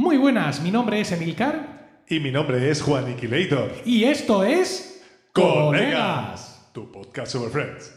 Muy buenas, mi nombre es Emilcar Y mi nombre es Juan Iquilator. y esto es Colegas, tu podcast sobre Friends.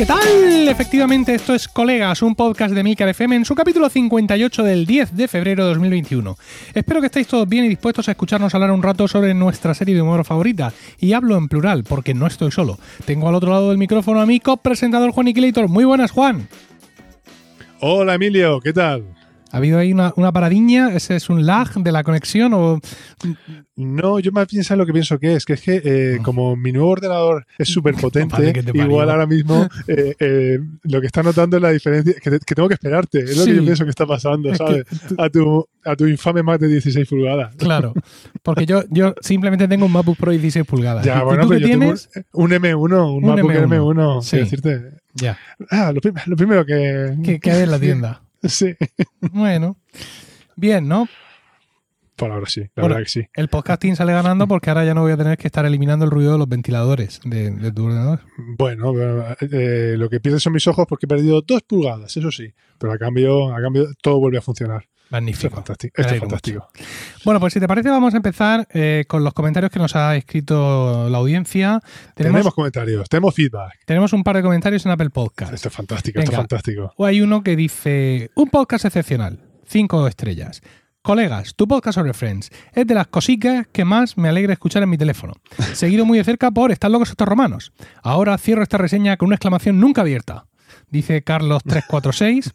¿Qué tal? Efectivamente, esto es Colegas, un podcast de Milcar FM en su capítulo 58 del 10 de febrero de 2021. Espero que estéis todos bien y dispuestos a escucharnos hablar un rato sobre nuestra serie de humor favorita. Y hablo en plural, porque no estoy solo. Tengo al otro lado del micrófono a mi copresentador Juan Iquilator. Muy buenas, Juan. Hola Emilio, ¿qué tal? ¿Ha habido ahí una, una paradiña? ¿Ese es un lag de la conexión o...? No, yo más bien sabes lo que pienso que es, que es que eh, como mi nuevo ordenador es súper potente, igual ahora mismo eh, eh, lo que está notando es la diferencia, que, te- que tengo que esperarte, es lo que yo pienso que está pasando, ¿sabes? A, tu, a tu infame Mac de 16 pulgadas. Claro, porque yo, yo simplemente tengo un MacBook Pro 16 pulgadas. ¿Y- Ya, bueno, pero yo tengo tienes? un, un M1, un, Un MacBook M1, M1, sí. quiero decirte. Ya, Ah, lo primero que... que, que hay en la tienda. Sí, Bueno, bien, ¿no? por ahora sí, la Bueno, verdad que sí. El podcasting sale ganando porque ahora ya no voy a tener que estar eliminando el ruido de los ventiladores de, de tu ordenador. Bueno, eh, lo que pierden son mis ojos porque he perdido dos pulgadas, eso sí. Pero a cambio, a cambio todo vuelve a funcionar. Esto es Magnífico. fantástico. Esto es fantástico. Bueno, pues si te parece, vamos a empezar eh, con los comentarios que nos ha escrito la audiencia. Tenemos, Tenemos, comentarios, tenemos feedback. tenemos un par de comentarios en Apple Podcast. Esto es fantástico, esto es fantástico. O hay uno que dice, un podcast excepcional, cinco estrellas. Colegas, tu podcast sobre Friends es de las cositas que más me alegra escuchar en mi teléfono, seguido muy de cerca por Están locos estos romanos. Ahora cierro esta reseña con una exclamación nunca abierta, dice Carlos346,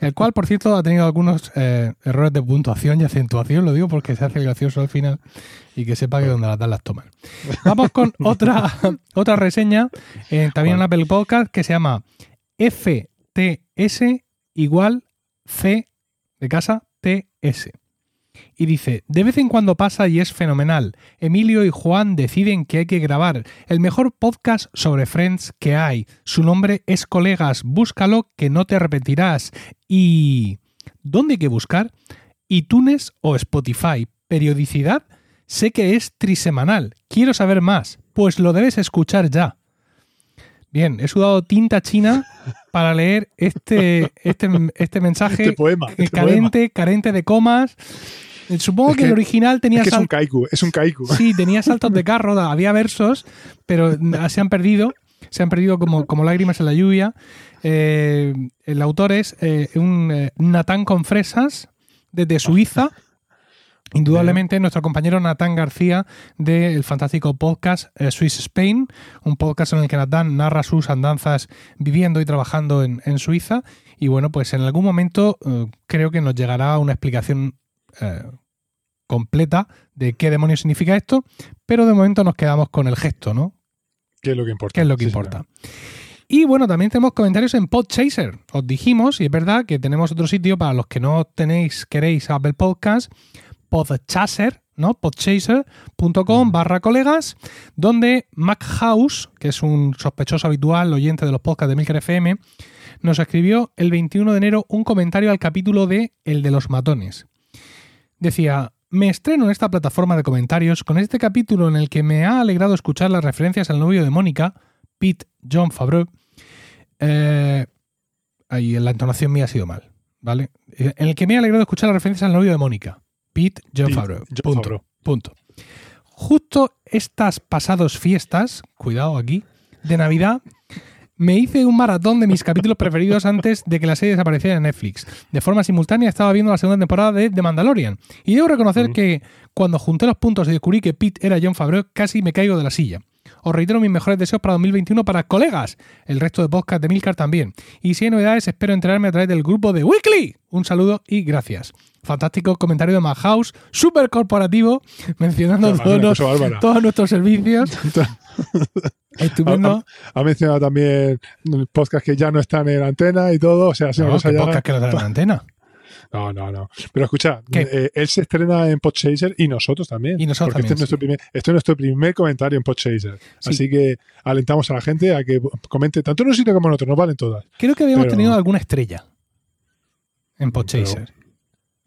el cual, por cierto, ha tenido algunos eh, errores de puntuación y acentuación, lo digo porque se hace gracioso al final y que sepa que donde las dan las toman. Vamos con otra, otra reseña, eh, también en Apple Podcast, que se llama FTS igual C de casa TS. Y dice, de vez en cuando pasa y es fenomenal. Emilio y Juan deciden que hay que grabar el mejor podcast sobre Friends que hay. Su nombre es Colegas, búscalo que no te arrepentirás. Y... ¿Dónde hay que buscar? iTunes o Spotify. Periodicidad, sé que es trisemanal. Quiero saber más. Pues lo debes escuchar ya. Bien, he sudado tinta china para leer este, este, este mensaje Este poema. este carente, carente de comas. Eh, Supongo Es que, que- el original tenía. Es que es un kaiku, es un kaiku. Sí, tenía saltos de carro, había versos, pero se han perdido. Se han perdido como, como lágrimas en la lluvia. Eh, el autor es eh, un eh, Natán con fresas desde Suiza. Indudablemente nuestro compañero Natán García del fantástico podcast eh, Swiss Spain, un podcast en el que Natán narra sus andanzas viviendo y trabajando en, en Suiza. Y bueno, pues en algún momento eh, creo que nos llegará una explicación eh, completa de qué demonios significa esto, pero de momento nos quedamos con el gesto, ¿no? ¿Qué es lo que importa? ¿Qué es lo que Sí, importa? Y bueno, también tenemos comentarios en Podchaser. Os dijimos, y es verdad que tenemos otro sitio para los que no tenéis, queréis Apple Podcast, Podchaser, ¿no? Podchaser.com barra colegas, donde Mac House, que es un sospechoso habitual oyente de los podcasts de Milker FM, nos escribió el 21 de enero un comentario al capítulo de El de los matones. Decía, me estreno en esta plataforma de comentarios con este capítulo en el que me ha alegrado escuchar las referencias al novio de Mónica, Pete John Favreau. Eh, ahí la entonación mía ha sido mal, ¿vale? En el que me ha alegrado escuchar las referencias al novio de Mónica, Pete John Favreau. Punto, Favreau. punto. Justo estas pasados fiestas, cuidado aquí, de Navidad, me hice un maratón de mis capítulos preferidos antes de que la serie desapareciera en Netflix. De forma simultánea estaba viendo la segunda temporada de The Mandalorian. Y debo reconocer que cuando junté los puntos y descubrí que Pete era John Favreau, casi me caigo de la silla. Os reitero mis mejores deseos para 2021 para colegas, el resto de podcast de Milcar también. Y si hay novedades, espero enterarme a través del grupo de Weekly. Un saludo y gracias. Fantástico comentario de House, súper corporativo, mencionando todos, nuestros servicios. Estupendo. Ha mencionado también podcasts que ya no están en antena y todo. O sea, No, una cosa ¿qué ya- podcast que no da en antena. No, no, no. Pero escucha, eh, él se estrena en Podchaser y nosotros también. Y nosotros porque también, este, es nuestro primer, este es nuestro primer comentario en Podchaser. Sí. Así que alentamos a la gente a que comente tanto en un sitio como en otro. Nos valen todas. Creo que habíamos Pero- tenido alguna estrella en Podchaser.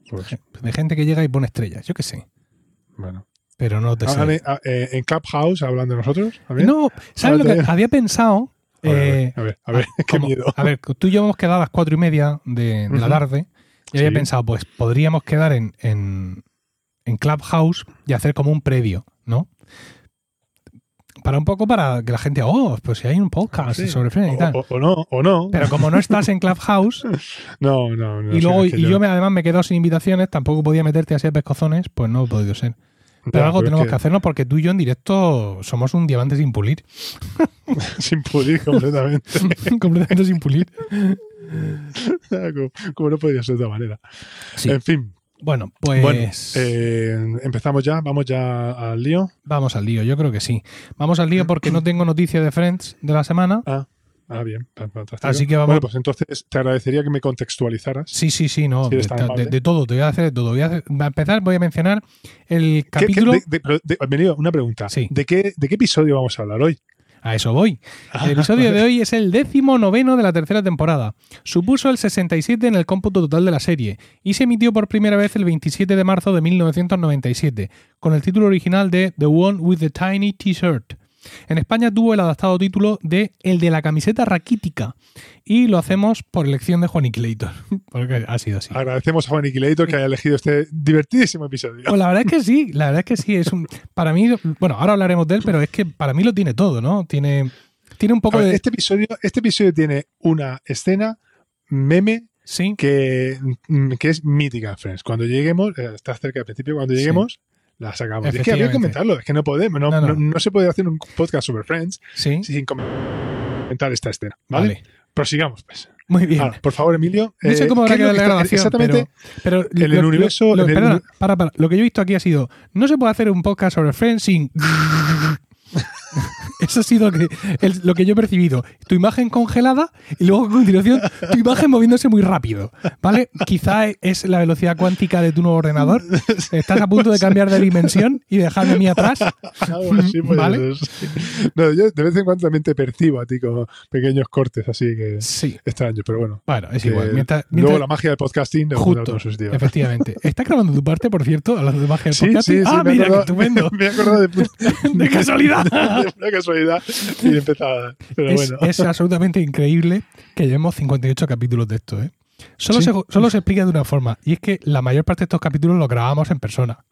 Pues, De gente que llega y pone estrellas, yo qué sé. bueno. pero no te Hablan sé. en, a- eh, en Clubhouse hablan de nosotros. No, ¿sabes lo que había pensado? A ver, Eh, a ver, a ver, qué como- miedo. A ver, tú y yo hemos quedado a las cuatro y media de, de la tarde y había pensado, pues podríamos quedar en, en, en Clubhouse y hacer como un previo, ¿no? Para un poco para que la gente, oh, pues si hay un podcast Sí. sobre Friends y tal. O, no, o no. Pero como no estás en Clubhouse no, no, no. y luego que y yo me, además me quedo sin invitaciones, tampoco podía meterte así a pescozones, pues no he podido ser. Pero algo pero es tenemos que hacernos porque tú y yo en directo somos un diamante sin pulir. Sin pulir completamente. Completamente sin pulir. como, como no podría ser de otra manera. Sí. En fin, Bueno, pues bueno, eh, empezamos ya, vamos ya al lío. vamos al lío, yo creo que sí. Vamos al lío porque no tengo noticia de Friends de la semana. Ah, ah bien, fantástico. Así que vamos- Bueno, pues entonces te agradecería que me contextualizaras. Sí, sí, sí, no. De, todo, te voy a hacer de todo. Voy a, hacer- a empezar, voy a mencionar el ¿Qué- qué- capítulo. de- de- una pregunta. Sí. ¿De, qué, ¿De qué episodio vamos a hablar hoy? A eso voy. El episodio de hoy es el décimo noveno de la tercera temporada. Supuso el 67 en el cómputo total de la serie y se emitió por primera vez el 27 de marzo de 1997, con el título original de The One with the Tiny T-Shirt. En España tuvo el adaptado título de El de la camiseta raquítica y lo hacemos por elección de Juan Clayton, porque ha sido así. Agradecemos a Juan Iquilator que haya elegido este divertidísimo episodio. Pues la verdad es que sí, la verdad es que sí. Es un, para mí, bueno, ahora hablaremos de él, pero es que para mí lo tiene todo, ¿no? Tiene, tiene un poco ver, de. este, episodio, este episodio tiene una escena meme Sí, que, mm, que es mítica, Friends. Cuando lleguemos, eh, está cerca del principio, cuando Sí. La sacamos. Es que había que comentarlo, es que no podemos, no, No, no. se puede hacer un podcast sobre Friends sí. sin comentar esta escena. ¿vale? Vale. Prosigamos, pues. Muy bien. Ahora, por favor, Emilio. no sé eh, cómo ¿qué habrá lo quedado que la grabación. Exactamente. Pero, pero en el universo- en el perdona, uni- para, para. Lo que yo he visto aquí ha sido. No se puede hacer un podcast sobre Friends sin. Eso ha sido lo que, el- lo que yo he percibido. Tu imagen congelada y luego a continuación tu imagen moviéndose muy rápido. ¿Vale? Quizá es la velocidad cuántica de tu nuevo ordenador. Estás a punto de cambiar de dimensión y dejarme a mí atrás. Así ¿Vale? No, yo de vez en cuando también te percibo a ti con pequeños cortes así que Sí. extraños, pero bueno. Bueno, es igual. Mientras, luego mientras- la magia del podcasting le Justo, efectivamente. ¿Estás grabando tu parte, por cierto? Hablando de magia del Sí, podcast. sí, ah, mira, qué acordado- estupendo. Me he acordado de, De casualidad. una casualidad y empezaba. Pero es, bueno. es absolutamente increíble que llevemos 58 capítulos de esto, ¿eh? Solo, Sí. se, solo se explica de una forma, y es que la mayor parte de estos capítulos los grabábamos en persona.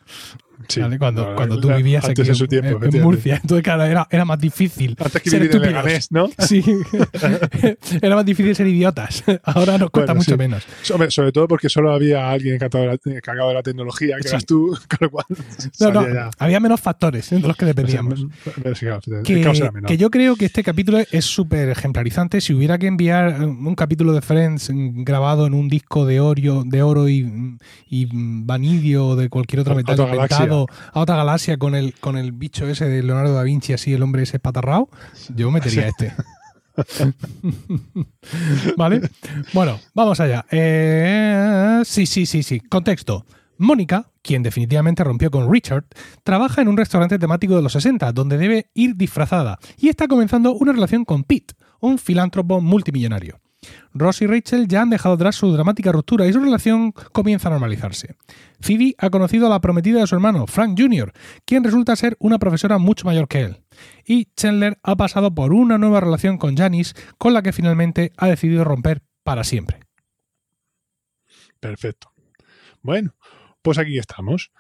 Sí, ¿vale? Cuando, cuando tú vivías aquí en. Murcia. Entonces, claro, era, era más difícil. Antes que ser vivir en estúpidos. Leganés, ¿no? Sí, era más difícil ser idiotas. Ahora nos cuesta Bueno, mucho sí. menos. Sobre, sobre todo porque solo había alguien encargado de la, encargado de la tecnología, que Sí. eras tú, con lo cual No, no, ya. había menos factores de los que O sea, dependíamos. el que, que yo creo que este capítulo es súper ejemplarizante. Si hubiera que enviar un capítulo de Friends grabado en un disco de oro, de oro y, y vanidio o de cualquier otro metal otra a otra galaxia con el, con el bicho ese de Leonardo da Vinci, así el hombre ese espatarrao, yo metería este. ¿Vale? Bueno, vamos allá. Eh, sí, sí, sí, sí. Contexto. Mónica, quien definitivamente rompió con Richard, trabaja en un restaurante temático de los 60, donde debe ir disfrazada, y está comenzando una relación con Pete, un filántropo multimillonario. Ross y Rachel ya han dejado atrás su dramática ruptura y su relación comienza a normalizarse. Phoebe ha conocido a la prometida de su hermano, Frank Jr., quien resulta ser una profesora mucho mayor que él. Y Chandler ha pasado por una nueva relación con Janice, con la que finalmente ha decidido romper para siempre. Perfecto. Bueno, pues aquí estamos.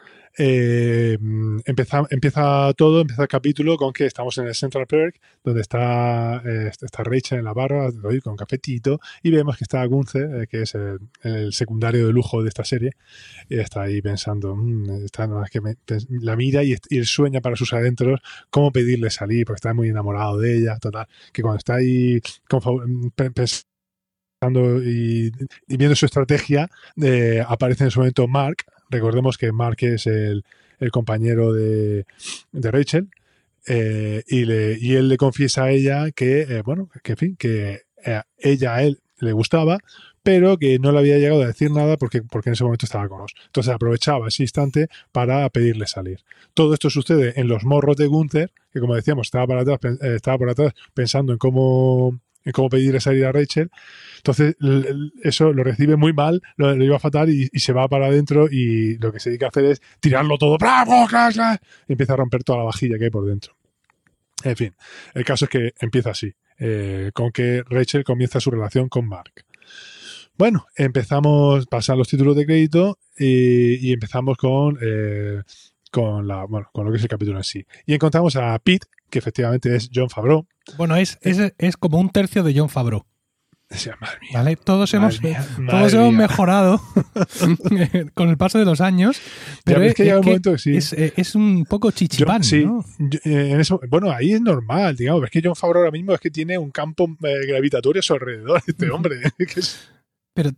Eh, empieza, empieza todo, empieza el capítulo con que estamos en el Central Perk, donde está, eh, está Rachel en la barra con cafetito, y vemos que está Gunther, eh, que es el, el secundario de lujo de esta serie, y está ahí pensando, "Mm, está, no, es que me- la mira y, y sueña para sus adentros cómo pedirle salir, porque está muy enamorado de ella, total, que cuando está ahí confa- pe- pensando y, y viendo su estrategia, eh, aparece en ese momento Mark. Recordemos que Mark es el, el compañero de, de Rachel. eh, y, le, y él le confiesa a ella que, eh, bueno, que en fin, que eh, ella a él le gustaba, pero que no le había llegado a decir nada porque, porque en ese momento estaba con Ross. Entonces aprovechaba ese instante para pedirle salir. Todo esto sucede en los morros de Gunther, que como decíamos, estaba, para atrás, estaba por atrás pensando en cómo, cómo pedir salir a Rachel. Entonces, eso lo recibe muy mal, lo, lo iba fatal y, se va para adentro y lo que se dedica a hacer es tirarlo todo, ¡bravo! Y empieza a romper toda la vajilla que hay por dentro. En fin, el caso es que empieza así, eh, con que Rachel comienza su relación con Mark. Bueno, empezamos, pasan los títulos de crédito y, y empezamos con, eh, con, la, bueno, con lo que es el capítulo en sí. Y encontramos a Pete, que efectivamente es John Favreau. Bueno, es, es, es como un tercio de John Favreau. Decía, madre mía, ¿Vale? Todos Madre hemos, mía, todos hemos mía. mejorado con el paso de los años, pero es, que llega es un momento que sí. es, es un poco chichipán, sí, ¿no? yo- eh, en eso, bueno, ahí es normal, digamos. Es que John Favreau ahora mismo es que tiene un campo eh, gravitatorio a su alrededor, este hombre. que es- Pero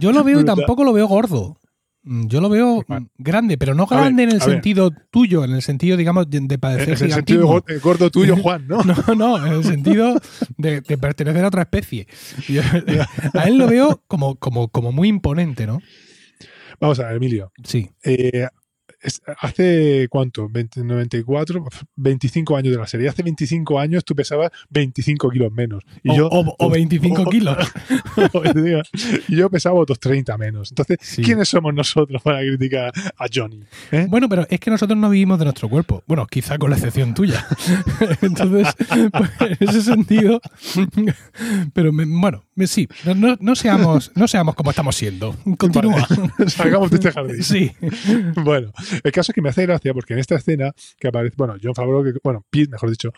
yo lo veo y tampoco lo veo gordo. Mm, Yo lo veo mm, grande, pero no ver, grande en el ver. sentido tuyo, en el sentido, digamos, de de padecer en el sentido gordo tuyo, Juan, ¿no? No, no, en el sentido de, de pertenecer a otra especie. Yo- a él lo veo como, como, como muy imponente, ¿no? Vamos a ver, Emilio. Sí. Eh, es- hace cuánto? 20, 94, 25 años de la serie. Hace 25 años tú pesabas 25 kilos menos. Y o, yo, o- o 25 kilos. y yo pesaba otros 30 menos. Entonces, Sí. ¿quiénes somos nosotros para criticar a Johnny? ¿Eh? Bueno, pero es que nosotros no vivimos de nuestro cuerpo. Bueno, quizá con la excepción tuya. Entonces, pues, en ese sentido. Pero me- bueno, me- sí, no- no, no seamos, no seamos como estamos siendo. Continúa. Vale. Salgamos de este jardín. Sí. Bueno, el caso es que me hace gracia porque en esta escena que aparece, bueno, John Favreau, que, bueno, Pete, mejor dicho,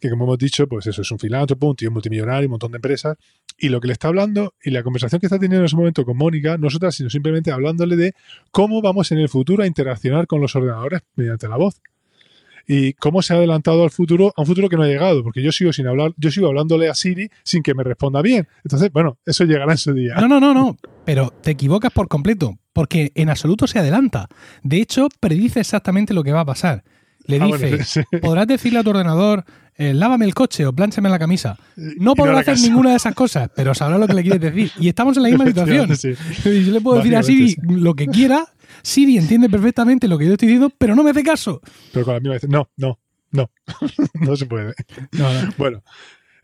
que como hemos dicho, pues eso es un filántropo, un tío multimillonario, un montón de empresas, y lo que le está hablando y la conversación que está teniendo en ese momento con Mónica, no es otra, sino simplemente hablándole de cómo vamos en el futuro a interaccionar con los ordenadores mediante la voz. Y cómo se ha adelantado al futuro, a un futuro que no ha llegado, porque yo sigo sin hablar, yo sigo hablándole a Siri sin que me responda bien. Entonces, bueno, eso llegará en su día. No, no, no, no. Pero te equivocas por completo, porque en absoluto se adelanta. De hecho, predice exactamente lo que va a pasar. Le Ah, dice, bueno, sí. podrás decirle a tu ordenador, eh, lávame el coche o plánchame la camisa. No podrá hacer caso. ninguna de esas cosas, pero sabrá lo que le quieres decir. Y estamos en la misma situación. Sí. Y yo le puedo decir a Siri lo que quiera, Siri entiende perfectamente lo que yo estoy diciendo, pero no me hace caso. Pero con la misma vez, no, no, no, no se puede. No, no. Bueno,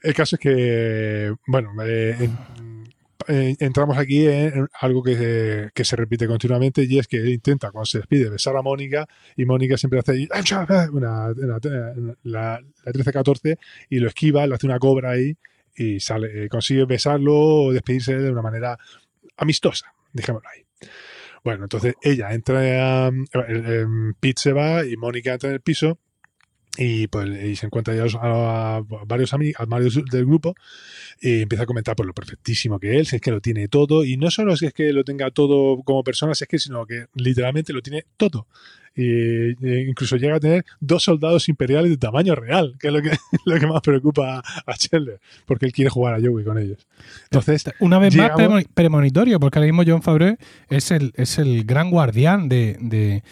el caso es que, bueno, eh, en- eh, entramos aquí en algo que, que se repite continuamente y es que él intenta, cuando se despide, besar a Mónica y Mónica siempre hace una, la, la 13-14 y lo esquiva, le hace una cobra ahí y sale, eh, consigue besarlo o despedirse de una manera amistosa, dejémoslo ahí. Bueno, entonces ella entra, eh, em, Pete se va y Mónica entra en el piso y pues y se encuentra ya a, varios amigos, a varios del grupo y empieza a comentar por lo perfectísimo que él, si es que lo tiene todo y no solo si es que lo tenga todo como persona, si es que sino que literalmente lo tiene todo. Y, e incluso llega a tener dos soldados imperiales de tamaño real, que es lo que, lo que más preocupa a Chandler, porque él quiere jugar a Joey con ellos. Entonces, Una vez más llegamos- premo- premonitorio, porque ahora mismo John Favreau es el, es el gran guardián de, de,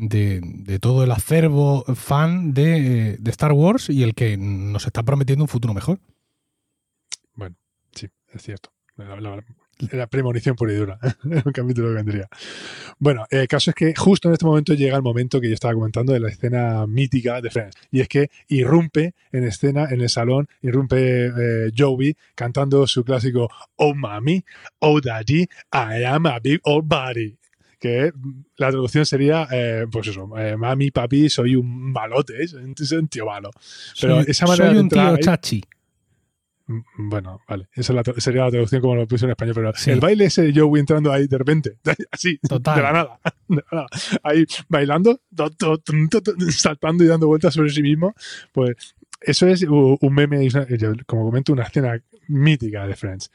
de- todo el acervo fan de, de Star Wars y el que nos está prometiendo un futuro mejor. Bueno, sí, es cierto. La, premonición pura y dura. un capítulo que vendría. Bueno, el caso es que justo en este momento llega el momento que yo estaba comentando de la escena mítica de Friends. Y es que irrumpe en escena, en el salón, irrumpe eh, Joey cantando su clásico Oh Mami, Oh Daddy, I am a big old body. Que mm, la traducción sería, eh, pues eso, eh, mami, papi, soy un malote, ¿eh? soy un tío malo. Pero soy, esa manera soy de un tío ahí- chachi. Mm, Bueno, vale. Esa es la sería la traducción como lo puse en español. Pero Sí. el baile ese de Joey entrando ahí de repente, así, Total. de la nada, de la nada, ahí bailando, saltando y dando vueltas sobre sí mismo, pues eso es un meme, como comento, una escena mítica de Friends.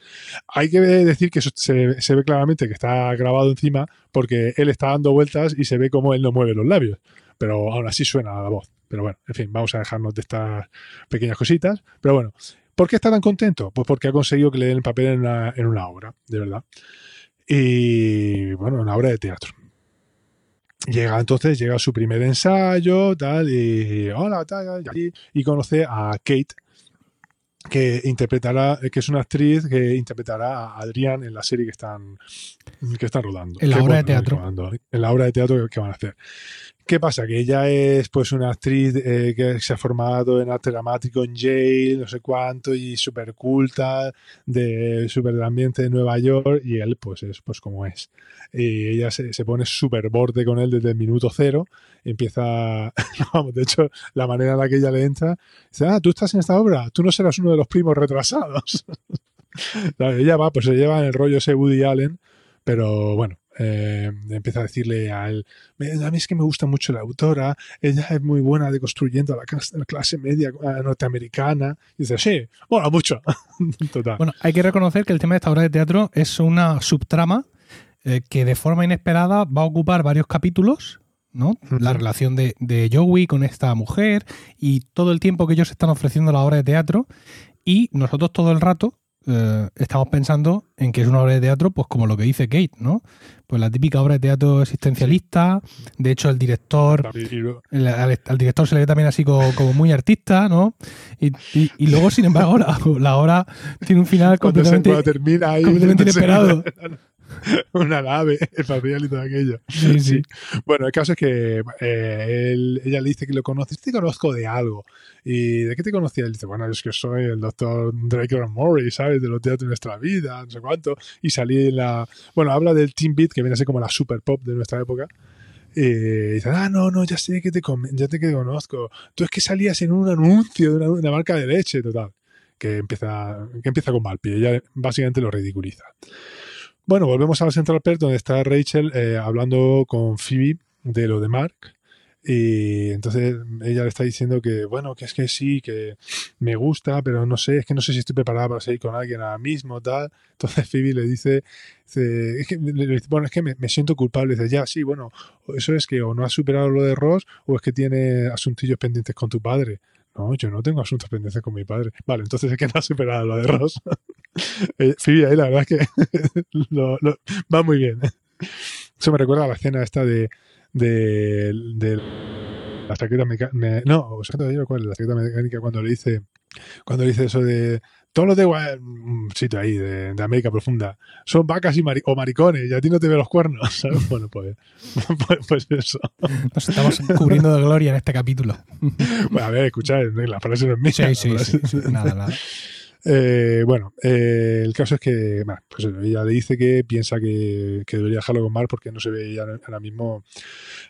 Hay que decir que se, se ve claramente que está grabado encima porque él está dando vueltas y se ve como él no mueve los labios. Pero aún así suena la voz. Pero bueno, en fin, vamos a dejarnos de estas pequeñas cositas. Pero bueno, ¿Por qué está tan contento? Pues porque ha conseguido que le den el papel en una, en una obra, de verdad. Y bueno, una obra de teatro. Llega entonces, llega su primer ensayo, tal, y hola, tal, y, y conoce a Kate, que interpretará, que es una actriz que interpretará a Adrián en la serie que están, que están rodando. En la Que, obra de teatro. rodando, En la obra de teatro que van a hacer. ¿Qué pasa? Que ella es pues una actriz eh, que se ha formado en arte dramático en Yale, no sé cuánto, y súper culta, de súper del ambiente de Nueva York, y él pues es pues como es. Y ella se, se pone súper borde con él desde el minuto cero, empieza, vamos, de hecho, la manera en la que ella le entra, dice, ah, tú estás en esta obra, tú no serás uno de los primos retrasados. ella va, pues se lleva en el rollo ese Woody Allen, pero bueno, eh, empieza a decirle a él, a mí es que me gusta mucho la autora, ella es muy buena deconstruyendo a la clase, la clase media eh, norteamericana. Y dice, sí, mola mucho. Total. Bueno, hay que reconocer que el tema de esta obra de teatro es una subtrama eh, que de forma inesperada va a ocupar varios capítulos. ¿no? La relación de, de Joey con esta mujer y todo el tiempo que ellos están ofreciendo la obra de teatro y nosotros todo el rato eh, estamos pensando en que es una obra de teatro, pues como lo que dice Kate, ¿no? Pues la típica obra de teatro existencialista. De hecho, el director, el- al, al director se le ve también así como, como muy artista, ¿no? Y, y- y luego, sin embargo, la, la obra tiene un final se- completamente. cuando termina ahí, completamente se- inesperado. una nave espacial y todo aquello. Sí, sí. Bueno, el caso es que eh, él- ella le dice que lo conoces, te conozco de algo. ¿Y de qué te conocía? Él dice, bueno, es que soy el doctor Drake Murray, ¿sabes? De los teatros de nuestra vida, no sé cuánto. Y salí en la... Bueno, habla del Teen Beat, que viene a ser como la super pop de nuestra época. Y dice, ah, no, no, ya sé que te, ya te que conozco. Tú es que salías en un anuncio de una, una marca de leche, total. Que empieza, que empieza con mal pie. Ella básicamente lo ridiculiza. Bueno, volvemos a la Central Perk, donde está Rachel eh, hablando con Phoebe de lo de Mark. Y entonces ella le está diciendo que, bueno, que es que sí, que me gusta, pero no sé, es que no sé si estoy preparada para seguir con alguien ahora mismo, tal. Entonces Phoebe le dice, bueno, es que me, me siento culpable. Dice, ya, sí, bueno, eso es que o no has superado lo de Ross o es que tiene asuntillos pendientes con tu padre. No, yo no tengo asuntos pendientes con mi padre. Vale, entonces es que no has superado lo de Ross. Eh, Phoebe ahí la verdad es que lo- lo- va muy bien. Eso me recuerda a la escena esta de, de, de la chaqueta mecánica. No, o sea, todavía cuál es la chaqueta mecánica cuando le dice cuando le dice eso de todos los de un sitio ahí de, de América profunda son vacas y mari- o maricones y a ti no te ve los cuernos ¿sabes? bueno pues, pues, pues eso Nos estamos cubriendo de gloria en este capítulo. bueno, a ver escuchad la frase no es mía Sí, sí, sí, sí. Nada, nada. Eh, bueno, eh, el caso es que pues ella le dice que piensa que, debería dejarlo con Mar porque no se ve ella ahora mismo,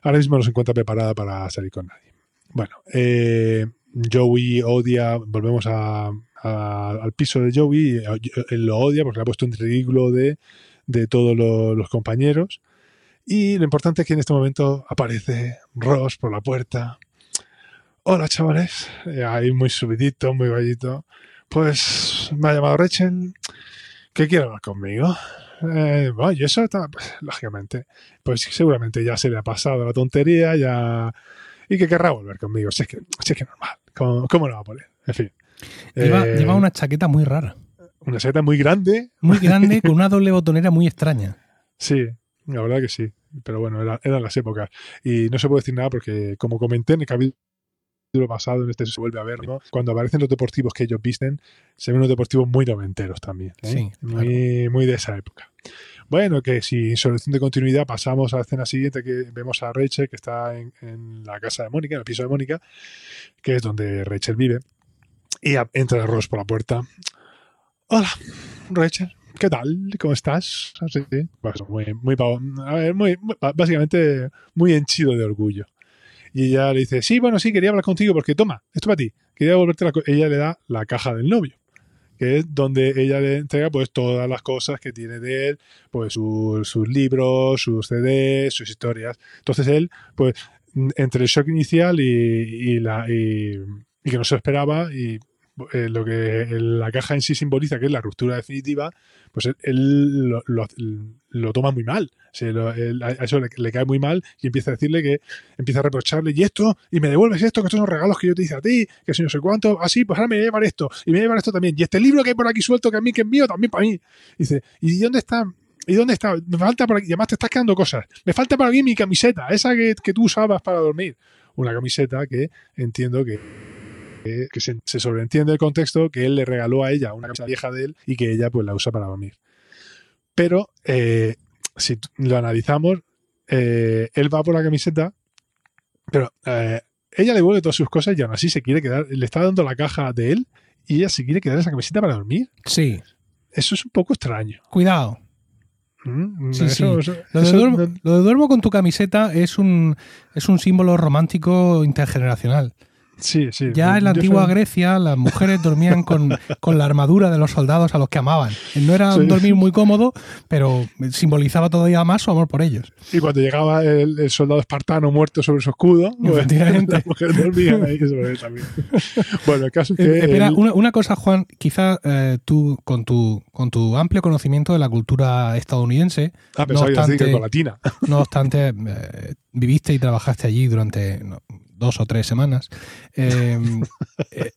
ahora mismo no se encuentra preparada para salir con nadie. Bueno, eh, Joey odia, volvemos a, al piso de Joey, él lo odia porque le ha puesto en ridículo de, de todos los, compañeros. Y lo importante es que en este momento aparece Ross por la puerta. Hola chavales, ahí muy subidito, muy bajito. Pues me ha llamado Rachel, que quiere hablar conmigo. Eh, bueno, y eso está, pues, lógicamente, pues seguramente ya se le ha pasado la tontería, ya y que querrá volver conmigo. Si es que, si es que normal, ¿cómo, cómo no va a poner? En fin. Lleva, Eh, lleva una chaqueta muy rara, una seta muy grande, muy grande, con una doble botonera muy extraña. sí, la verdad que sí. Pero bueno, era- eran las épocas. Y no se puede decir nada porque, como comenté en el capítulo pasado, en este se vuelve a ver, ¿no? Cuando aparecen los deportivos que ellos visten, se ven unos deportivos muy noventeros también. ¿eh? Sí, muy, muy de esa época. Bueno, que sin solución de continuidad pasamos a la escena siguiente que vemos a Rachel que está en, en la casa de Mónica, en el piso de Mónica, que es donde Rachel vive. Y a- entra Ross por la puerta. Hola, Rachel. ¿Qué tal? ¿Cómo estás? Así, pues muy, muy, a ver, muy, muy- básicamente muy henchido de orgullo. Y ella le dice, sí, bueno, sí, quería hablar contigo porque toma, esto para ti. Quería devolverte la co-". Ella le da la caja del novio, que es donde ella le entrega pues todas las cosas que tiene de él, pues sus, libros, sus CDs, sus historias. Entonces él, pues, entre el shock inicial y, y la, y, y que no se lo esperaba y eh, lo que el- la caja en sí simboliza, que es la ruptura definitiva, pues él, lo, lo- toma muy mal. Se a eso le, cae muy mal y empieza a decirle que empieza a reprocharle, y esto, y me devuelves esto, que estos son regalos que yo te hice a ti, que si no sé cuánto, así, pues ahora me voy a llevar esto, y me voy a llevar esto también, y este libro que hay por aquí suelto, que a mí que es mío, también para mí. dice, ¿y dónde está? ¿Y dónde está? Me falta por aquí, además te estás quedando cosas. Me falta por aquí mi camiseta, esa que, que tú usabas para dormir. Una camiseta que entiendo que, que, que se, se sobreentiende el contexto que él le regaló a ella una camiseta vieja de él y que ella pues la usa para dormir. Pero eh, si lo analizamos, eh, él va por la camiseta Pero eh, ella le devuelve todas sus cosas y aún así se quiere quedar. Le está dando la caja de él y ella se quiere quedar esa camiseta para dormir. Sí. Eso es un poco extraño. Cuidado. Mm, Sí, eso- sí. eso- Lo de, duermo, no- lo de duermo con tu camiseta es un, es un símbolo romántico intergeneracional. Sí, sí. Ya en la antigua soy- Grecia las mujeres dormían con, con la armadura de los soldados a los que amaban. No era un Sí. dormir muy cómodo, pero simbolizaba todavía más su amor por ellos. Y cuando llegaba el, el soldado espartano muerto sobre su escudo, pues, las mujeres dormían ahí sobre él también. Bueno, el caso es que. Eh, espera, una, una cosa, Juan, quizá eh, tú, con tu, con tu amplio conocimiento de la cultura estadounidense, ah, no que obstante- con latina. no obstante, eh, viviste y trabajaste allí durante dos o tres semanas. eh, eh,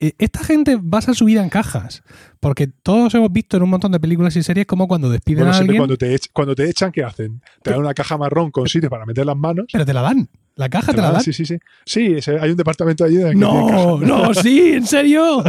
eh, esta gente basa su vida en cajas, porque todos hemos visto en un montón de películas y series como cuando despiden Bueno, a alguien, cuando te, cuando te echan, ¿qué hacen? Te dan una caja marrón con sitios para meter las manos. pero te la dan. La caja te, la dan. Sí, sí, sí. Sí, hay un departamento allí No, no, sí, en serio.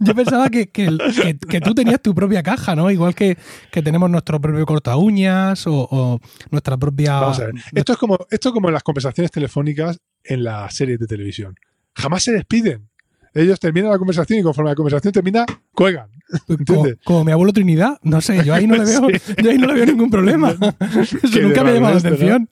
Yo pensaba que, que, que- que tú tenías tu propia caja, ¿no? Igual que, que tenemos nuestro propio corta uñas o, o nuestra propia. Vamos a ver. Esto es, como, esto es como en las conversaciones telefónicas en las series de televisión. Jamás se despiden. Ellos terminan la conversación y conforme la conversación termina, cuelgan. Como, ¿Entiendes? como mi abuelo Trinidad, no sé, yo ahí no le veo, yo ahí no le veo ningún problema. Eso nunca me ha llamado la atención.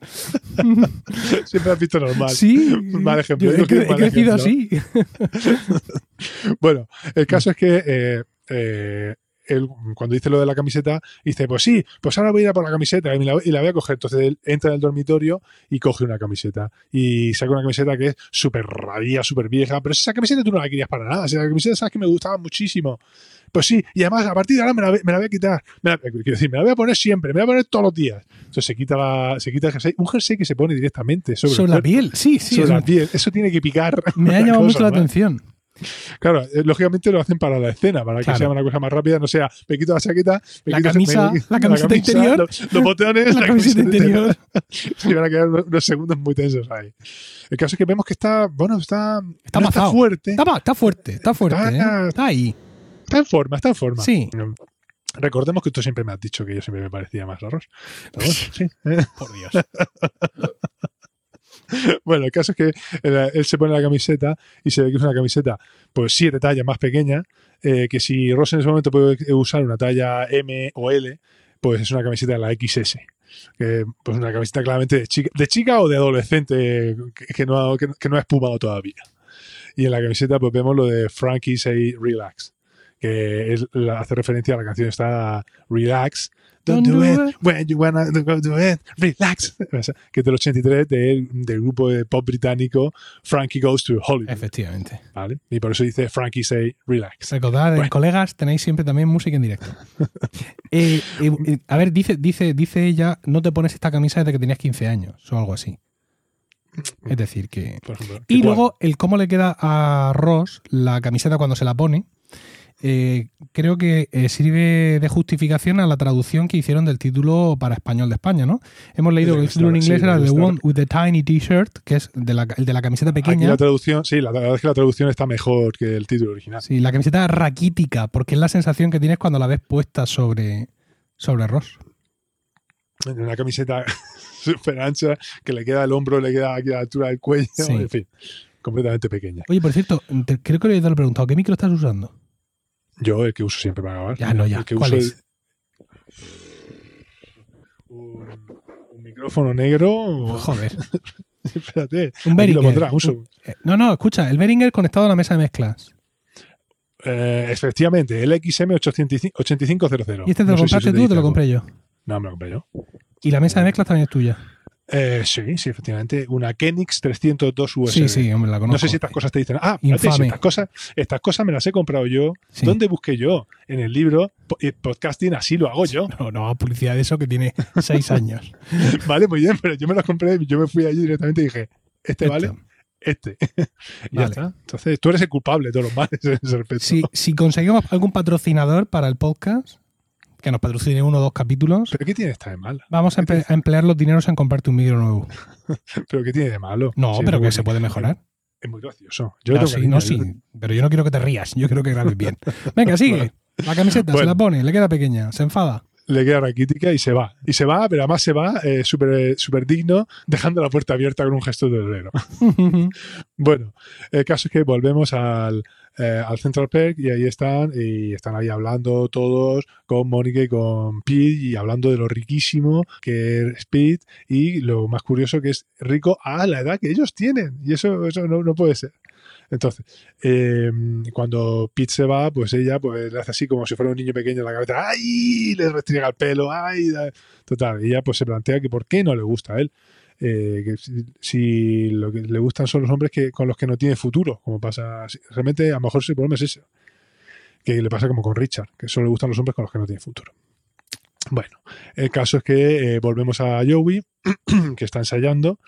Siempre has visto normal. Sí, mal ejemplo. yo he, cre- he mal crecido ejemplo. así. Bueno, el caso es que eh, eh, él, cuando dice lo de la camiseta, dice, pues sí, pues ahora voy a ir a por la camiseta y, la, y la voy a coger. Entonces él entra en el dormitorio y coge una camiseta. Y saca una camiseta que es súper rabia, súper vieja. Pero si esa camiseta tú no la querías para nada. Si esa camiseta sabes que me gustaba muchísimo. Pues sí, y además a partir de ahora me la, voy- me la voy a quitar. Me la, quiero decir, me la voy a poner siempre, me la voy a poner todos los días. Entonces se quita, la, se quita el jersey. Un jersey que se pone directamente sobre, Sobre el la piel, sí, sí. sobre la un- piel. Eso tiene que picar. me ha llamado mucho la más. atención. Claro, eh, lógicamente lo hacen para la escena, para que Claro. sea una cosa más rápida, no sea, me quito la chaqueta, me La quito camisa- me- la camiseta interior, los, los botones, La camiseta interior. Se van a quedar unos, segundos muy tensos ahí. El caso es que vemos que está, bueno, está, Está no mazado. fuerte, Está, está fuerte, está fuerte. Está- ¿eh? Está ahí. Está en forma, está en forma. Sí. Recordemos que tú siempre me has dicho que yo siempre me parecía más arroz. Bueno, sí. Por Dios. Bueno, el caso es que él, él se pone la camiseta y se ve que es una camiseta, pues siete tallas más pequeña, eh, que si Ross en ese momento puede usar una talla M o L, pues es una camiseta de la XS. Que, pues una camiseta claramente de chica, de chica o de adolescente que, que no, ha- que, que no ha espumado todavía. Y en la camiseta pues vemos lo de Frankie Say Relax, que es, hace referencia a la canción está Relax. Don't, do, it, when you wanna go do it, relax. Que es del 83 del, del grupo de pop británico Frankie Goes to Hollywood. Efectivamente. ¿vale? Y por eso dice Frankie Say Relax. Recordad, Bueno. colegas tenéis siempre también música en directo. Eh, eh, eh, a ver, dice, dice, dice ella, no te pones esta camisa desde que tenías 15 años o algo así. Es decir, que... Por ejemplo. Y luego el cómo le queda a Ross la camiseta cuando se la pone, eh, creo que eh, sirve de justificación a la traducción que hicieron del título para español de España, ¿no? Hemos leído que el título en Sí, inglés era sí, The está- One with the Tiny T-shirt, que es de la, el de la camiseta Aquí pequeña. la traducción, sí, la verdad es que la traducción está mejor que el título original. Sí, la camiseta raquítica, porque es la sensación que tienes cuando la ves puesta sobre, sobre Ross. En una camiseta súper ancha que le queda el hombro, le queda aquí a la altura del cuello, Sí. en fin, completamente pequeña. Oye, por cierto, te- creo que le he preguntado, ¿qué micro estás usando? Yo, el que uso siempre para grabar. Ya, no, ya. El que ¿Cuál uso es? Un, un micrófono negro. Joder. Espérate. Un lo Behringer. pondrá. Eh, No, no, escucha, el Behringer conectado a la mesa de mezclas. Eh, efectivamente, el XM8500. ¿Y este te lo No si compraste eso tú o te lo compré yo? No, me lo compré yo. Y la mesa de mezclas también es tuya. Eh, sí, sí, efectivamente. Una Kenix 302 USB. Sí, sí, hombre, la conozco. No sé si estas cosas te dicen. Ah, si estas cosas, estas cosas me las he comprado yo. Sí. ¿Dónde busqué yo? En el libro eh, Podcasting, así lo hago yo. No, no, publicidad de eso que tiene seis años. Vale, muy bien, pero yo me las compré, yo me fui allí directamente y dije, este vale, este. y ya está. Entonces, tú eres el culpable de todos los males en ese respecto. Si, si conseguimos algún patrocinador para el podcast, que nos patrocine uno o dos capítulos, ¿Pero qué tiene esta de malo? vamos a, empe- a emplear los dineros en comprarte un micro nuevo. ¿Pero qué tiene de malo? No, Sí, pero que se puede mejorar. Es muy gracioso. Yo No, sí, no, sí, pero yo no quiero que te rías, yo quiero que grabes bien. Venga, sigue. La camiseta se la pone, le queda pequeña, se enfada. Le queda raquítica y se va. Y se va, pero además se va eh, súper súper digno, dejando la puerta abierta con un gesto de obrero. bueno, el caso es que volvemos al, eh, al Central Park y ahí están, y están ahí hablando todos con Mónica y con Pete y hablando de lo riquísimo que es Pete y lo más curioso que es rico a la edad que ellos tienen. Y eso, eso no, no puede ser. Entonces, eh, cuando Pete se va, pues ella pues le hace así como si fuera un niño pequeño en la cabeza, ¡ay! Le restriega el pelo, ¡ay! Total, ella pues se plantea que por qué no le gusta a él. Eh, que si, lo que le gustan son los hombres que con los que no tiene futuro, como pasa. Realmente, a lo mejor el problema es ese. Que le pasa como con Richard, que solo le gustan los hombres con los que no tiene futuro. Bueno, el caso es que eh, volvemos a Joey, que está ensayando,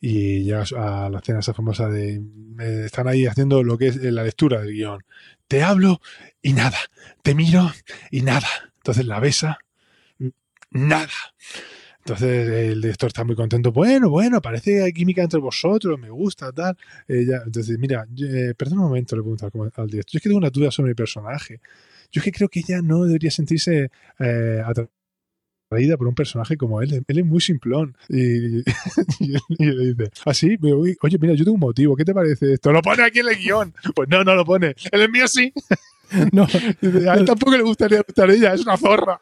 y llega a la escena esa famosa de eh, están ahí haciendo lo que es la lectura del guion. Te hablo y nada, te miro y nada. Entonces la besa, nada. Entonces el director está muy contento. Bueno, bueno, parece que hay química entre vosotros, me gusta, tal. Eh, ya, entonces, mira, eh, perdón un momento, le pregunto al, al, director. Yo es que tengo una duda sobre mi personaje. Yo es que creo que ella no debería sentirse eh, atraída por un personaje como él. Él es muy simplón. Y, y, y le dice, así, ¿Ah, oye, mira, yo tengo un motivo. ¿Qué te parece esto? Lo pone aquí en el guion. Pues no, no lo pone. El mío sí. No, a él tampoco le gustaría gustar ella, es una zorra.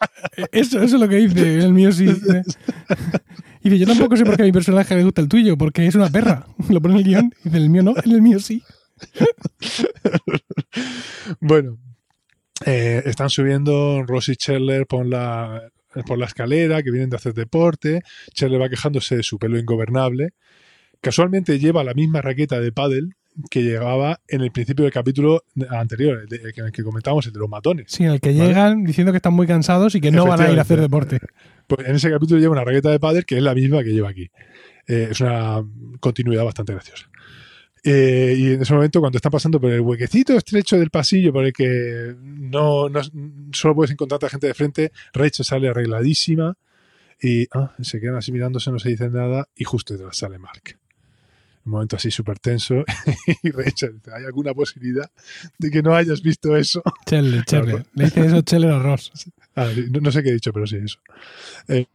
Eso, eso es lo que dice, el mío sí. Y dice, yo tampoco sé por qué a mi personaje le gusta el tuyo, porque es una perra. Lo pone en el guion y dice, el mío no, el mío sí. bueno, eh, están subiendo Ross y Scheller por la, por la escalera, que vienen de hacer deporte. Scheller va quejándose de su pelo ingobernable. Casualmente lleva la misma raqueta de pádel que llegaba en el principio del capítulo anterior, el, de, el, que, el que comentábamos, el de los matones. Sí, en el que ¿vale? llegan diciendo que están muy cansados y que no van a ir a hacer deporte. Pues en ese capítulo lleva una raqueta de pádel que es la misma que lleva aquí. Eh, es una continuidad bastante graciosa. Eh, y en ese momento, cuando están pasando por el huequecito estrecho del pasillo por el que no, no solo puedes encontrar a gente de frente, Rachel sale arregladísima y ah, se quedan así mirándose, no se dicen nada y justo detrás sale Mark un momento así súper tenso y Rachel ¿hay alguna posibilidad de que no hayas visto eso? Chelle, Chelle. Le dice eso Chelle Ross. Ah, no, no, sé qué he dicho, pero sí, eso. Eh,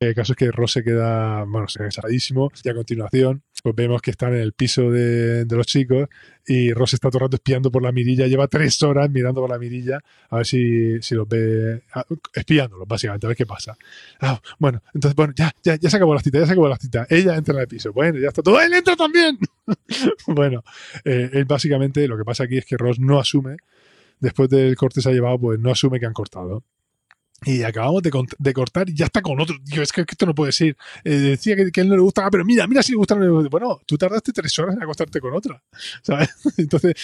el caso es que Ross se queda, bueno, se queda ensaladísimo y a continuación pues vemos que están en el piso de, de, los chicos y Ross está todo el rato espiando por la mirilla, lleva tres horas mirando por la mirilla a ver si, si los ve, espiándolos básicamente, a ver qué pasa. Ah, bueno, entonces, bueno, ya, ya, ya se acabó la cita, ya se acabó la cita. Ella entra en el piso, bueno, ya está todo, él entra también. bueno, eh, él básicamente lo que pasa aquí es que Ross no asume, después del corte se ha llevado, pues no asume que han cortado. Y acabamos de, cortar y ya está con otro. Digo, es que, esto no puede ser. Eh, decía que, él no le gustaba, pero mira, mira si le gusta. Bueno, tú tardaste tres horas en acostarte con otra. ¿Sabes? Entonces,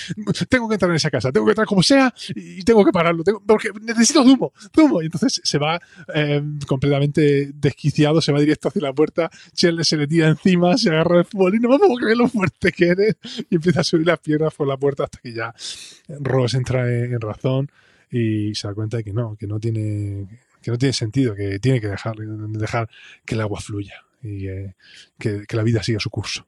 tengo que entrar en esa casa, tengo que entrar como sea y tengo que pararlo. Tengo, porque necesito zumo, zumo. Y entonces se va eh, completamente desquiciado, se va directo hacia la puerta. Chelle se le tira encima, se agarra el fútbol y no me puedo creer lo fuerte que eres. Y empieza a subir las piernas por la puerta hasta que ya Ross entra en, en razón y se da cuenta de que no, que no tiene, que no tiene sentido, que tiene que dejar, dejar que el agua fluya y eh, que, que, la vida siga su curso.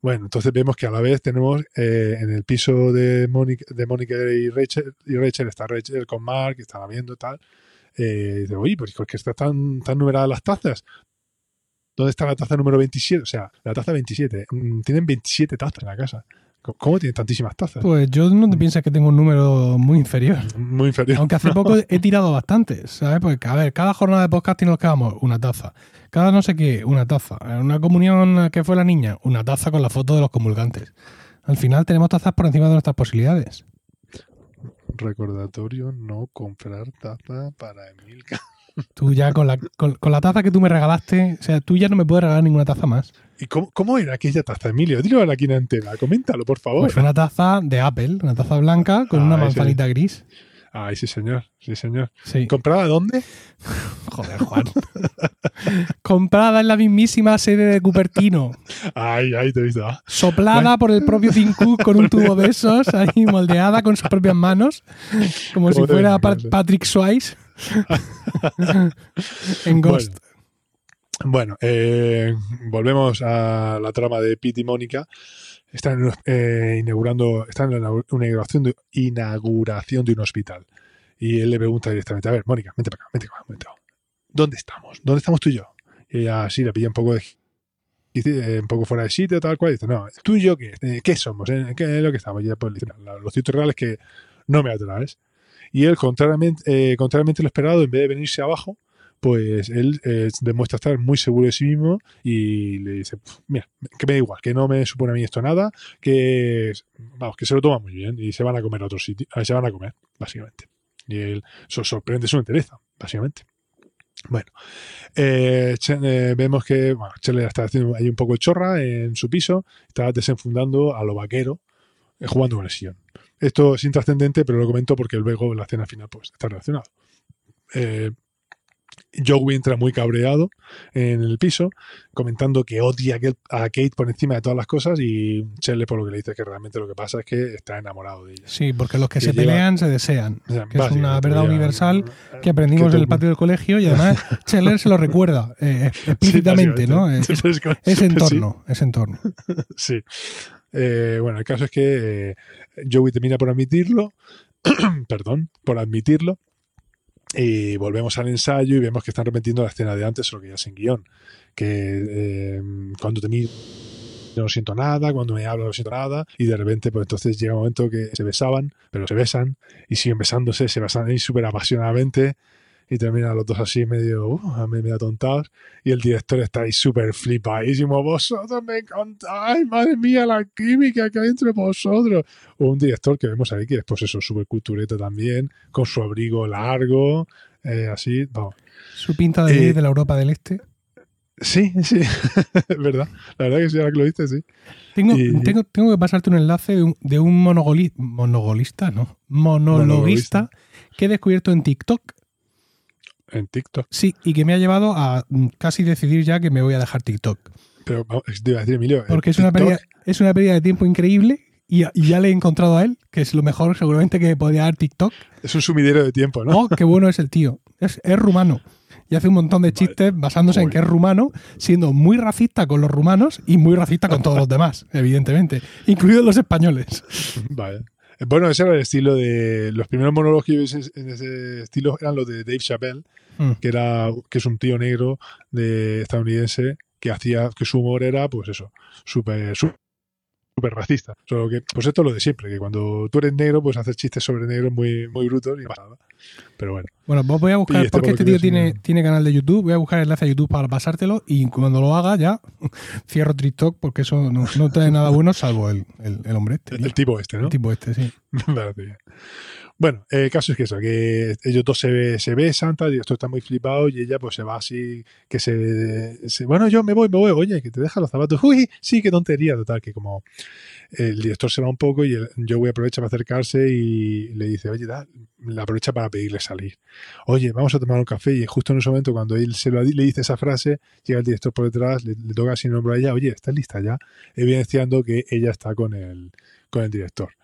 Bueno, entonces vemos que a la vez tenemos eh, en el piso de Mónica, de Mónica y Rachel, y Rachel está Rachel con Mark, que están viendo tal. Eh, de, Oye, ¿por qué están tan numeradas las tazas? ¿Dónde está la taza número 27? O sea, la taza 27. Tienen 27 tazas en la casa. ¿Cómo tiene tantísimas tazas? Pues yo no te piensas que tengo un número muy inferior. Muy inferior. Aunque hace poco he tirado bastantes, ¿sabes? Porque, a ver, cada jornada de podcasting nos quedamos una taza. Cada no sé qué, una taza. En una comunión que fue la niña, una taza con la foto de los comulgantes. Al final tenemos tazas por encima de nuestras posibilidades. Recordatorio, no comprar taza para Emilka. Tú ya con la, con, con, la taza que tú me regalaste, o sea, tú ya no me puedes regalar ninguna taza más. ¿Y cómo, cómo era aquella taza, Emilio? Dilo aquí en antena, coméntalo, por favor. Pues una taza de Apple, una taza blanca con ah, una manzanita sí. gris. Ay, sí, señor, sí, señor. Sí. ¿Comprada dónde? Joder, Juan. Comprada en la mismísima sede de Cupertino. Ay, ay, te he visto. Soplada bueno. por el propio Cook con un tubo de esos, ahí moldeada con sus propias manos, como si fuera Patrick Swayze. en Ghost. Bueno, eh, volvemos a la trama de Pete y Mónica. Están eh, inaugurando, están en la inauguración de, inauguración de un hospital. Y él le pregunta directamente, a ver, Mónica, vente para acá, vente para acá, vente. ¿Dónde estamos? ¿Dónde estamos tú y yo? Y ella así le pilla un poco de un poco fuera de sitio, tal cual, dice, no, tú y yo, ¿qué, eh, ¿qué somos? ¿En qué es lo que estamos? Y ella pues, dice, los sitios reales que no me atraes. Y él, contrariamente, eh, contrariamente a lo esperado, en vez de venirse abajo, pues él eh, demuestra estar muy seguro de sí mismo y le dice, mira, que me da igual, que no me supone a mí esto nada, que vamos, que se lo toma muy bien y se van a comer a otro sitio, se van a comer, básicamente. Y él sorprende su entereza, básicamente. Bueno, eh, eh, vemos que bueno, está haciendo ahí un poco de chorra en su piso, está desenfundando a lo vaquero, jugando con el. Esto es intrascendente, pero lo comento porque luego la escena final pues, está relacionado. Eh, Joey entra muy cabreado en el piso, comentando que odia a Kate por encima de todas las cosas y Shelley por lo que le dice que realmente lo que pasa es que está enamorado de ella. Sí, porque los que, se pelean se desean. que es una verdad universal que aprendimos en el patio del colegio y además Scheller se lo recuerda eh, explícitamente, ¿no? Es, entorno, es entorno. Sí. Eh, bueno, el caso es que eh, Joey termina por admitirlo, perdón, por admitirlo y volvemos al ensayo y vemos que están repitiendo la escena de antes, solo que ya sin guion. Que eh, cuando te miro no siento nada, cuando me hablo no siento nada, y de repente, pues entonces llega un momento que se besaban, pero se besan y siguen besándose, se besan ahí súper apasionadamente y terminan los dos así medio, uh, medio atontados y el director está ahí súper flipadísimo, vosotros me encantáis, madre mía, la química que hay entre vosotros. O un director que vemos ahí que es pues eso, súper cultureta también, con su abrigo largo, eh, así, vamos. Su pinta de, eh, de la Europa del Este. Sí, sí, es verdad. La verdad que sí, ahora que lo viste, sí. Tengo, tengo, tengo, que pasarte un enlace de un, de un monogolista, ¿no? Monologuista que he descubierto en TikTok en TikTok. Sí, y que me ha llevado a mm, casi decidir ya que me voy a dejar TikTok. Pero te iba a decir, Emilio. Porque es una, pérdida, es una pérdida de tiempo increíble y, ya le he encontrado a él, que es lo mejor seguramente que podría dar TikTok. Es un sumidero de tiempo, ¿no? Oh, qué bueno es el tío. Es, rumano. Y hace un montón de chistes basándose en que es rumano, siendo muy racista con los rumanos y muy racista con todos los demás, evidentemente, incluidos los españoles. Vale. Bueno, ese era el estilo de. Los primeros monólogos que en ese estilo eran los de Dave Chappelle, mm. que era que es un tío negro de estadounidense que hacía que su humor era, pues eso, súper súper racista. Solo que, pues esto es lo de siempre, que cuando tú eres negro, pues hacer chistes sobre negros muy, muy brutos y nada. Pero bueno. Bueno, pues voy a buscar, este porque este tío tiene, tiene canal de YouTube, voy a buscar el enlace a YouTube para pasártelo y cuando lo haga ya cierro TikTok porque eso no, no trae nada bueno salvo el, el, hombre este. El, tipo este, ¿no? El tipo este, sí. Bueno, el caso es que eso, que ellos dos se, se besan, y esto está muy flipado y ella pues se va así, que se, Bueno, yo me voy, me voy, oye, que te deja los zapatos. Uy, sí, qué tontería, total, que como el director se va un poco y yo voy a aprovechar para acercarse y le dice, oye, da, la aprovecha para pedirle salir. Oye, vamos a tomar un café y justo en ese momento cuando él se lo, le dice esa frase, llega el director por detrás, le, toca sin nombre a ella, oye, ¿estás lista ya? Evidenciando que ella está con el, con el director.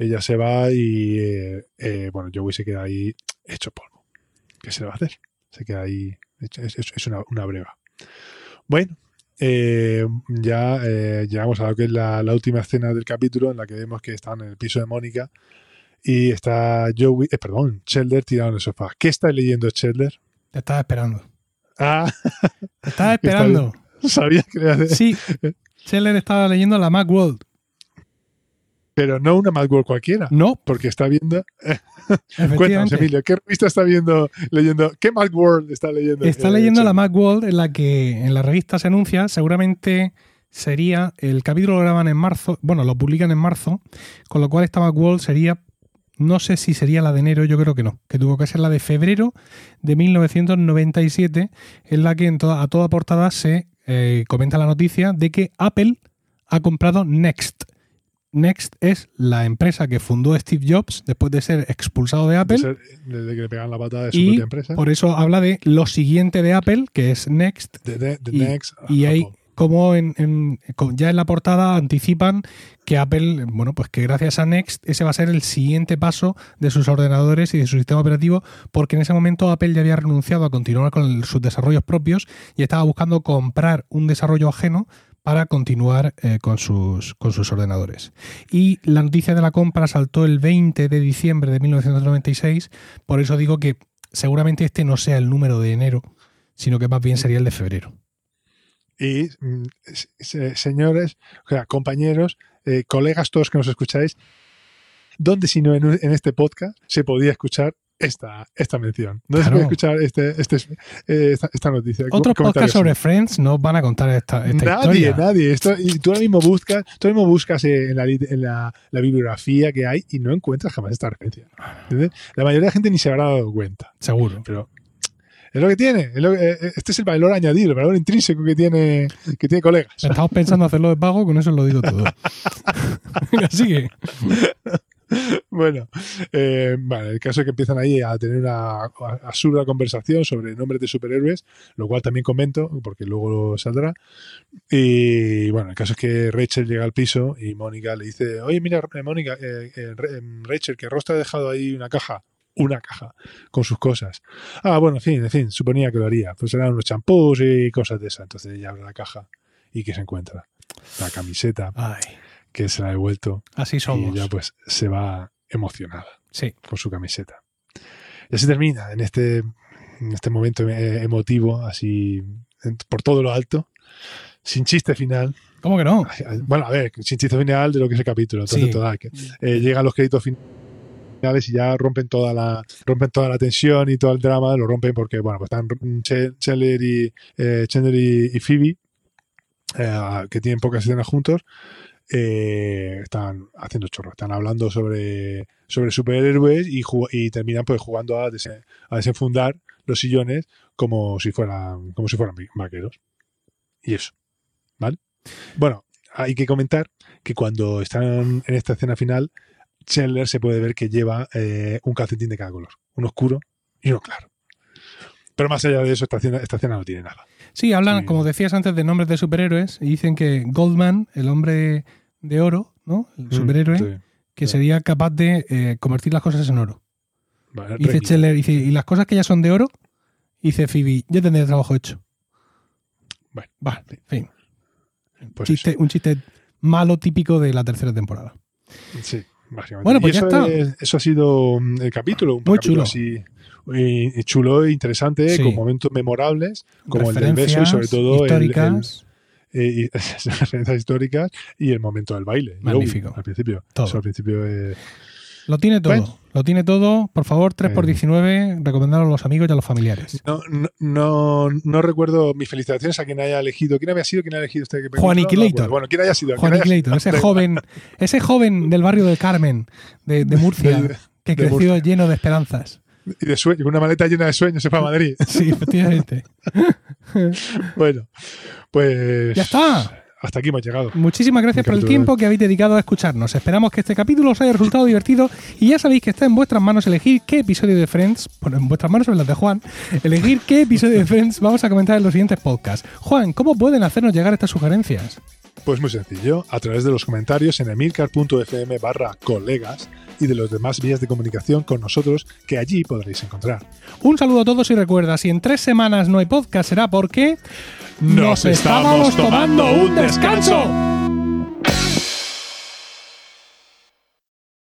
Ella se va y, eh, eh, bueno, Joey se queda ahí hecho polvo. ¿Qué se le va a hacer? Se queda ahí, es, una, una, breva. Bueno, eh, ya llegamos a lo que es la, última escena del capítulo en la que vemos que están en el piso de Mónica y está Joey, perdón, Chelder tirado en el sofá. ¿Qué está leyendo Chelder? Te estaba esperando. Ah. Te estaba esperando. Sabía que Sí. Chelder estaba leyendo la Macworld. Pero no una Macworld cualquiera. No. Porque está viendo. Cuéntanos, Emilio, ¿qué revista está viendo, leyendo? ¿Qué Macworld está leyendo? Está eh, leyendo la Macworld en la que en la revista se anuncia, seguramente sería. El capítulo lo graban en marzo, bueno, lo publican en marzo, con lo cual esta Macworld sería. No sé si sería la de enero, yo creo que no, que tuvo que ser la de febrero de 1997, en la que en toda, a toda portada se eh, comenta la noticia de que Apple ha comprado Next, Next es la empresa que fundó Steve Jobs después de ser expulsado de Apple. desde que le pegan la patada de su y propia empresa. Por eso habla de lo siguiente de Apple, que es Next. y, next y hay como en, ya en la portada anticipan que Apple, bueno, pues que gracias a Next ese va a ser el siguiente paso de sus ordenadores y de su sistema operativo, porque en ese momento Apple ya había renunciado a continuar con sus desarrollos propios y estaba buscando comprar un desarrollo ajeno para continuar eh, con, sus, con sus ordenadores. Y la noticia de la compra saltó el 20 de diciembre de 1996, por eso digo que seguramente este no sea el número de enero, sino que más bien sería el de febrero. Y mm, se- señores, o sea, compañeros, eh, colegas, todos que nos escucháis, ¿dónde si no en, en este podcast se podía escuchar esta, esta mención? ¿Dónde se Claro. podía escuchar este, este, eh, esta, esta noticia? Otros podcasts sobre Friends no van a contar esta, esta Nadie, historia. nadie. Esto, y tú ahora mismo buscas, tú ahora mismo buscas en, la, en la, la bibliografía que hay y no encuentras jamás esta referencia. ¿Entiendes? La mayoría de la gente ni se habrá dado cuenta. Seguro. Pero es lo que tiene. es lo que- eh, este es el valor añadido, el valor intrínseco que tiene, que tiene colegas. Estamos pensando hacerlo de pago, con eso lo digo todo. Venga, sigue. Bueno, eh, vale, el caso es que empiezan ahí a tener una absurda conversación sobre nombres de superhéroes, lo cual también comento, porque luego saldrá. Y bueno, el caso es que Rachel llega al piso y Mónica le dice, oye, mira, eh, Mónica, eh, eh, eh, Rachel, que Ross te ha dejado ahí una caja, una caja, con sus cosas. Ah, bueno, en fin, en fin, suponía que lo haría. Pues eran unos champús y cosas de esas. Entonces ella abre la caja y ¿qué se encuentra? La camiseta Ay, que se la ha devuelto así y somos. ella pues se va emocionada Sí. con su camiseta. Y así termina en este, en este momento eh, emotivo, así por todo lo alto, sin chiste final. ¿Cómo que no? Bueno, a ver, sin chiste final de lo que es el capítulo. Entonces, Sí. total, que, eh, llegan los créditos finales y ya rompen toda la rompen toda la tensión y todo el drama, lo rompen porque, bueno, pues están Ch- Chandler y, eh, Chandler y, y Phoebe, eh, que tienen pocas escenas juntos, eh, están haciendo chorro, están hablando sobre, sobre superhéroes y, terminan pues jugando a, dese- a desenfundar los sillones como si fueran, como si fueran vaqueros. Y eso, ¿vale? Bueno, hay que comentar que cuando están en esta escena final, Chandler se puede ver que lleva eh, un calcetín de cada color, uno oscuro y uno claro. Pero más allá de eso, esta escena, esta escena no tiene nada. Sí, hablan, como decías antes, de nombres de superhéroes y dicen que Goldman, el hombre de oro, ¿no? El superhéroe, Mm, Sí. que sí. sería capaz de eh, convertir las cosas en oro. Vale, Y dice dice, ¿y las cosas que ya son de oro? Dice Phoebe, yo tendré el trabajo hecho. Bueno, Vale, en fin. pues Chiste- un chiste malo típico de la tercera temporada. Sí, básicamente. Bueno, pues Y ya eso, está. es- eso ha sido mm, el capítulo. Un Muy capítulo chulo. Así, y- y chulo e interesante, Sí. con momentos memorables, como el del beso y sobre todo el-. Eh, y esas referencias históricas y el momento del baile. Magnífico. obvio, al principio. Todo. Eso al principio eh, Lo tiene todo. Bueno. Lo tiene todo. Por favor, 3x19, Eh. recomendarlo a los amigos y a los familiares. no, no, no, no recuerdo mis felicitaciones a quien haya elegido. ¿Quién había sido? ¿Quién ha elegido este? Juan Iquilator. Bueno, ¿quién haya sido? Juan ¿Quién haya Clayton, ese joven, ese joven del barrio del Carmen, de, de Murcia, De- que de creció Murcia. lleno de esperanzas. Y de sueño, con una maleta llena de sueños se fue a Madrid. Sí, efectivamente. bueno, pues. Ya está. Hasta aquí hemos llegado. Muchísimas gracias por el tiempo que habéis dedicado a escucharnos. Esperamos que este capítulo os haya resultado divertido y ya sabéis que está en vuestras manos elegir qué episodio de Friends, bueno, en vuestras manos son las de Juan, elegir qué episodio de Friends vamos a comentar en los siguientes podcasts. Juan, ¿cómo pueden hacernos llegar estas sugerencias? Pues muy sencillo, a través de los comentarios en emilcar.fm barra colegas y de los demás vías de comunicación con nosotros que allí podréis encontrar. Un saludo a todos y recuerda, si en tres semanas no hay podcast será porque Nos estábamos tomando un descanso.